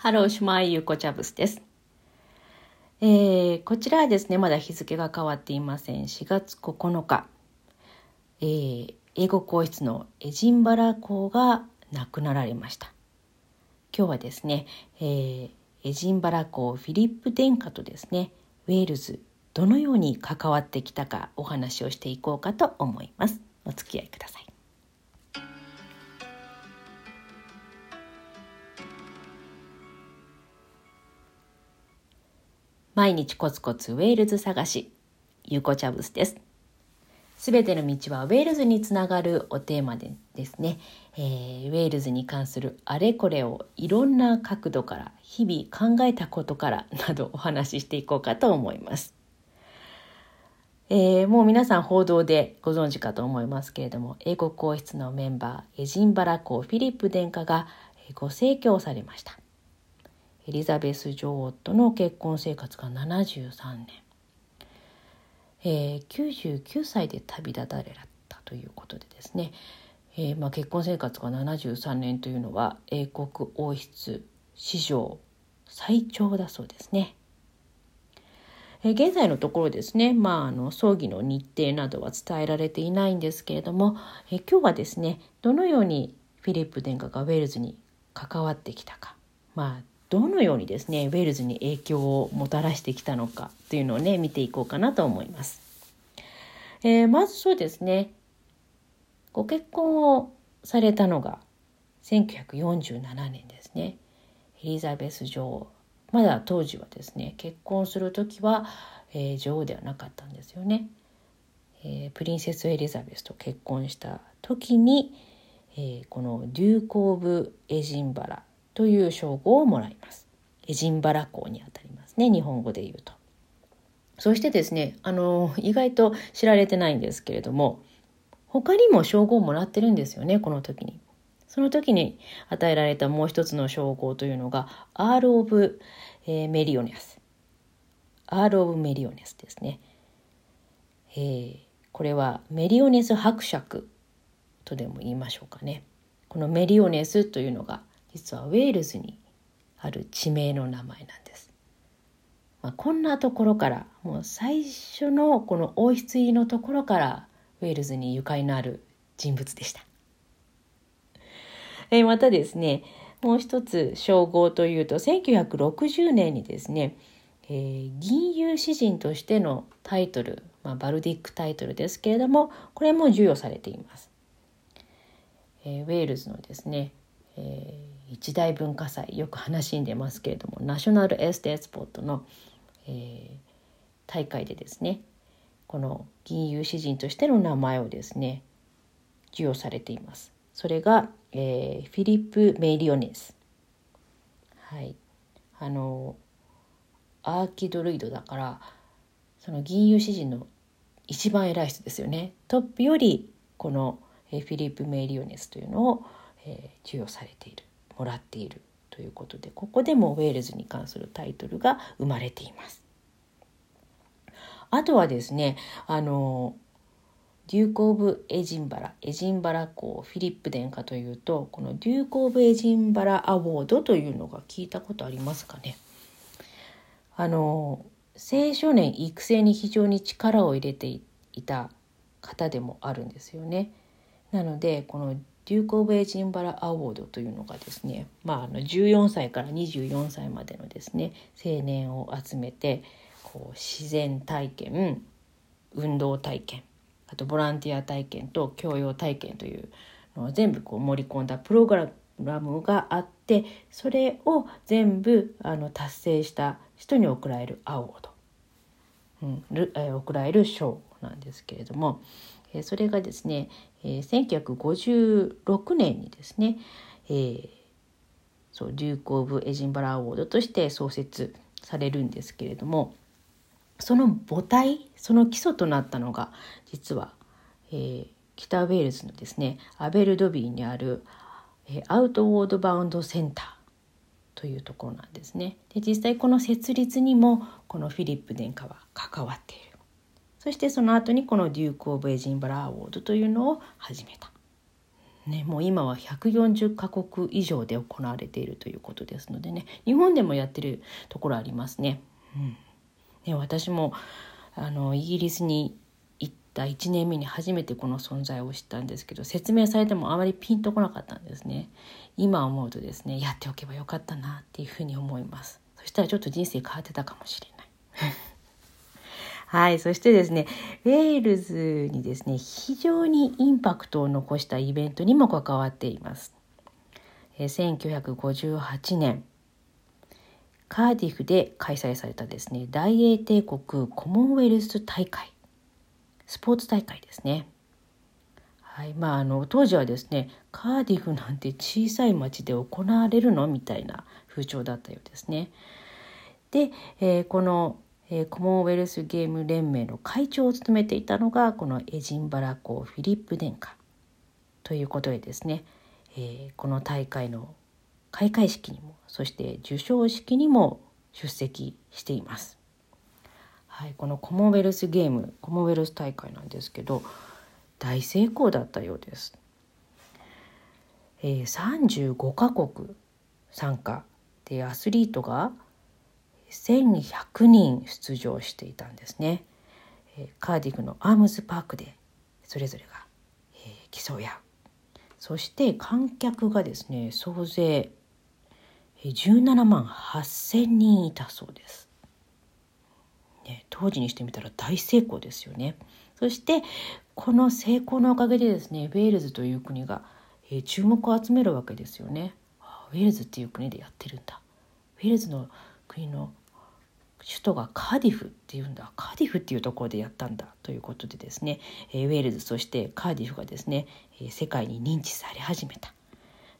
ハローシュマイユコチャブスです。えー、こちらはですね、まだ日付が変わっていません。4月9日、えー、英語皇室のエジンバラ公が亡くなられました。今日はですね、えー、エジンバラ公フィリップ殿下とですね、ウェールズ、どのように関わってきたかお話をしていこうかと思います。お付き合いください。毎日コツコツウェールズ探し、ゆうこチャブスです。すべての道はウェールズにつながるおテーマでですね、えー、ウェールズに関するあれこれをいろんな角度から日々考えたことから などお話ししていこうかと思います。えー、もう皆さん報道でご存知かと思いますけれども英国皇室のメンバーエジンバラ公フィリップ殿下がご逝去されました。エリザベス女王との結婚生活が73年、えー、99歳で旅立たれだったということでですね、えーまあ、結婚生活が73年というのは英国王室史上最長だそうですね。え現在のところですね、まあ、あの葬儀の日程などは伝えられていないんですけれども、え今日はですねどのようにフィリップ殿下がウェールズに関わってきたか、まあ、どのようにですねウェールズに影響をもたらしてきたのかというのをね見ていこうかなと思います。えー、まずそうですねご結婚をされたのが1947年ですねエリザベス女王まだ当時はですね結婚する時は、えー、女王ではなかったんですよね、えー、プリンセスエリザベスと結婚した時に、えー、このデューク・オブ・エジンバラという称号をもらいます。エジンバラ校にあたりますね日本語で言うと。そしてですねあの意外と知られてないんですけれども他にも称号をもらってるんですよねこの時に。その時に与えられたもう一つの称号というのがアール・オブ、メリオネス。アール・オブ・メリオネスですね。えー、これはメリオネス伯爵とでも言いましょうかね。このメリオネスというのが実はウェールズにある地名の名前なんです。まあ、こんなところからもう最初のこの王室入りのところからウェールズにゆかりのある人物でした。えまたですねもう一つ称号というと1960年にですね、えー、銀融詩人としてのタイトル、まあ、バルディックタイトルですけれどもこれも授与されています。えー、ウェールズのですねえー、一大文化祭よく話に出ますけれどもナショナルエステースポットの、えー、大会でですねこの銀融詩人としての名前をですね授与されています。それが、えー、フィリップ・メイリオネス。はい、あのアーキドルイドだからその銀融詩人の一番偉い人ですよねトップよりこの、えー、フィリップ・メイリオネスというのをえー、授与されているもらっているということでここでもウェールズに関するタイトルが生まれています。あとはですねあのデューク・オブ・エジンバラエジンバラ公フィリップ殿下というとこのデューク・オブ・エジンバラ・アワードというのが聞いたことありますかねあの青少年育成に非常に力を入れていた方でもあるんですよね。なのでこのデューク・オブ・エジンバラ・アワードというのがですね、まあ、あの14歳から24歳までのですね青年を集めてこう自然体験運動体験あとボランティア体験と教養体験というのを全部こう盛り込んだプログラムがあってそれを全部あの達成した人に贈られるアワード、うん、え贈られる賞なんですけれどもそれがですね1956年にですね、えー、そうデューク・オブ・エジンバラ・アワードとして創設されるんですけれどもその母体その基礎となったのが実は、えー、北ウェールズのですねアベルドビーにある、えー、アウトウォードバウンドセンターというところなんですね。で実際この設立にもこのフィリップ殿下は関わっている。そしてその後にこのデューク・オブ・エジンバラ・アワードというのを始めた。ね、もう今は140カ国以上で行われているということですのでね日本でもやってるところありますね。うん、ね私もあのイギリスに行った1年目に初めてこの存在を知ったんですけど説明されてもあまりピンとこなかったんですね。今思うとですねやっておけばよかったなっていうふうに思います。そしたらちょっと人生変わってたかもしれない。はい。そしてですね、ウェールズにですね、非常にインパクトを残したイベントにも関わっています。え1958年、カーディフで開催されたですね、大英帝国コモンウェルス大会、スポーツ大会ですね。はいまあ、あの当時はですねカーディフなんて小さい町で行われるのみたいな風潮だったようですね。で、えー、このえー、コモンウェルスゲーム連盟の会長を務めていたのがこのエジンバラ公フィリップ殿下ということでですね、えー、この大会の開会式にもそして授賞式にも出席しています。はい、このコモンウェルスゲームコモンウェルス大会なんですけど大成功だったようです。えー、35カ国参加でアスリートが1100人出場していたんですね。カーディフのアームズパークでそれぞれが、え競い合うそして観客がですね総勢17万8,000人いたそうです。ね、当時にしてみたら大成功ですよね。そしてこの成功のおかげでですねウェールズという国が、え注目を集めるわけですよね。ウェールズっていう国でやってるんだ。ウェールズの国の首都がカーディフっていうんだカーディフっていうところでやったんだということでですねウェールズそしてカーディフがですね世界に認知され始めた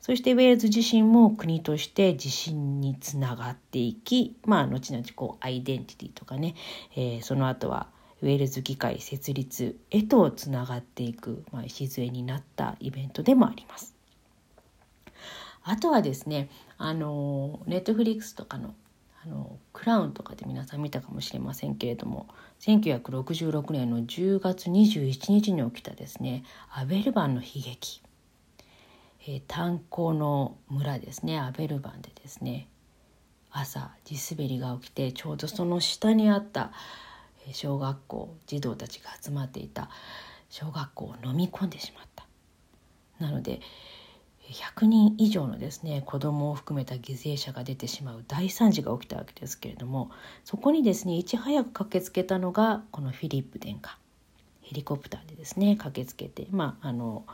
そしてウェールズ自身も国として自信につながっていきまあ後々こうアイデンティティとかね、えー、その後はウェールズ議会設立へとつながっていく、まあ、礎になったイベントでもあります。あとはですねあのネットフリックスとかのあのクラウンとかで皆さん見たかもしれませんけれども1966年の10月21日に起きたですねアベルバンの悲劇、えー、炭鉱の村ですねアベルバンでですね朝地滑りが起きてちょうどその下にあった小学校児童たちが集まっていた小学校を飲み込んでしまった。なので100人以上のですね子供を含めた犠牲者が出てしまう大惨事が起きたわけですけれどもそこにですねいち早く駆けつけたのがこのフィリップ殿下。ヘリコプターでですね駆けつけてまああの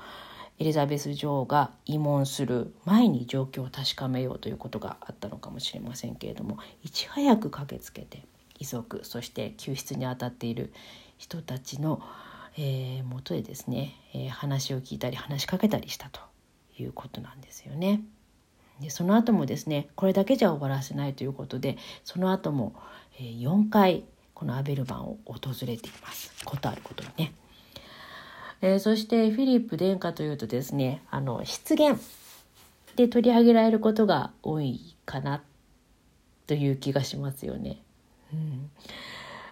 エリザベス女王が慰問する前に状況を確かめようということがあったのかもしれませんけれどもいち早く駆けつけて遺族そして救出に当たっている人たちの、えー、元でですね、えー、話を聞いたり話しかけたりしたと。いうことなんですよね。でその後もですねこれだけじゃ終わらせないということでその後も、え、4回このアベルバンを訪れていますことあることにね。えー、そしてフィリップ殿下というとですねあの失言で取り上げられることが多いかなという気がしますよね。うん、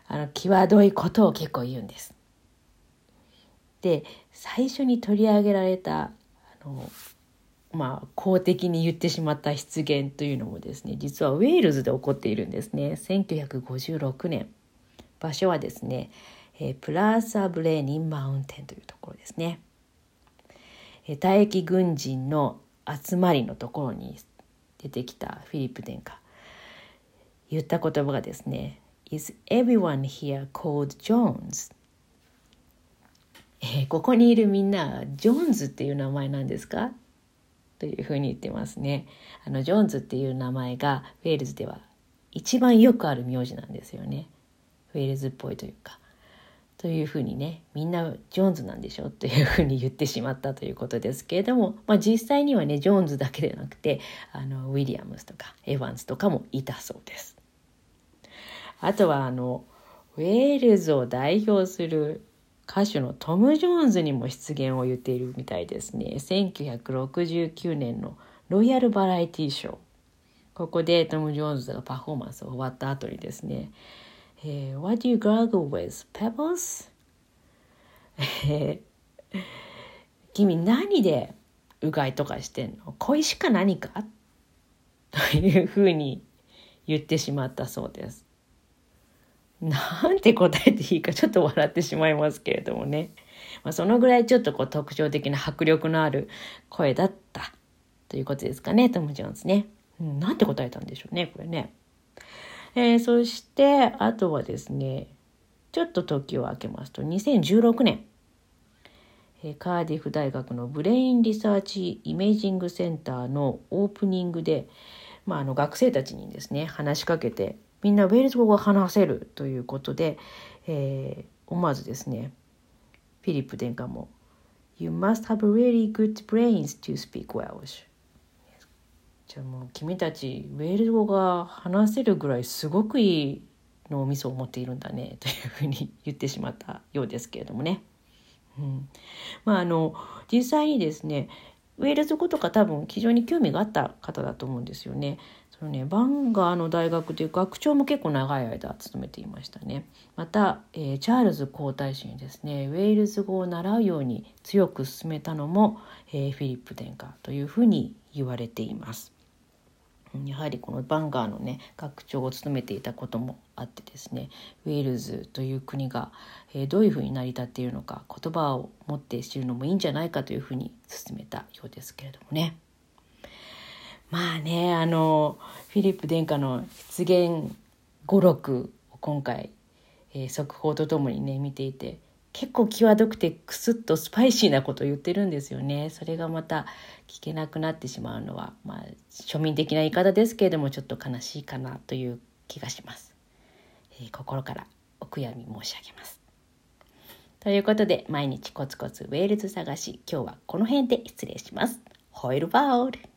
あの際どいことを結構言うんです。で最初に取り上げられたあのまあ、公的に言ってしまった失言というのもですね実はウェールズで起こっているんですね。1956年。場所はですね、えー、プラーサ・ブレーニン・マウンテンというところですね、えー、退役軍人の集まりのところに出てきたフィリップ殿下。言った言葉がですね Is everyone here called Jones? えー、ここにいるみんなジョーンズっていう名前なんですか？というふうに言ってますね。あのジョーンズっていう名前がウェールズでは一番よくある名字なんですよね。ウェールズっぽいというか。というふうにねみんなジョーンズなんでしょ？というふうに言ってしまったということですけれども、まあ、実際にはねジョーンズだけでなくてあのウィリアムスとかエヴァンスとかもいたそうです。あとはあのウェールズを代表する歌手のトム・ジョーンズにも出現を言っているみたいですね1969年のロイヤルバラエティショーここでトム・ジョーンズがパフォーマンスを終わった後にですね「えー、What do you gargle with? Pebbles? 」君何でうがいとかしてんの？小石か何か？というふうに言ってしまったそうです。なんて答えていいかちょっと笑ってしまいますけれどもね。まあ、そのぐらいちょっとこう特徴的な迫力のある声だったということですかね、トム・ジョーンズね。うん、なんて答えたんでしょうね、これね。えー、そして、あとはですね、ちょっと時を空けますと、2016年、えー、カーディフ大学のブレインリサーチイメージングセンターのオープニングで、まあ、あの学生たちにですね、話しかけて、みんなウェールズ語が話せるということで、えー、思わずですね、フィリップ殿下も You must have really good brains to speak Welsh じゃあもう君たちウェールズ語が話せるぐらいすごくいい脳みそを持っているんだね というふうに言ってしまったようですけれどもね。うん、まああの実際にですねウェールズ語とか多分非常に興味があった方だと思うんですよね。のねバンガーの大学で学長も結構長い間務めていましたね。また、えー、チャールズ皇太子にですねウェールズ語を習うように強く進めたのも、えー、フィリップ殿下というふうに言われています。やはりこのバンガーのね学長を務めていたこともあってですねウェールズという国が、えー、どういうふうに成り立っているのか言葉を持って知るのもいいんじゃないかというふうに進めたようですけれどもね。まあねあのフィリップ殿下の出現語録を今回、えー、速報とともにね見ていて結構際どくてクスッとスパイシーなこと言ってるんですよね。それがまた聞けなくなってしまうのは、まあ、庶民的な言い方ですけれどもちょっと悲しいかなという気がします。えー、心からお悔やみ申し上げます。ということで毎日コツコツウェールズ探し今日はこの辺で失礼します。ホイルバール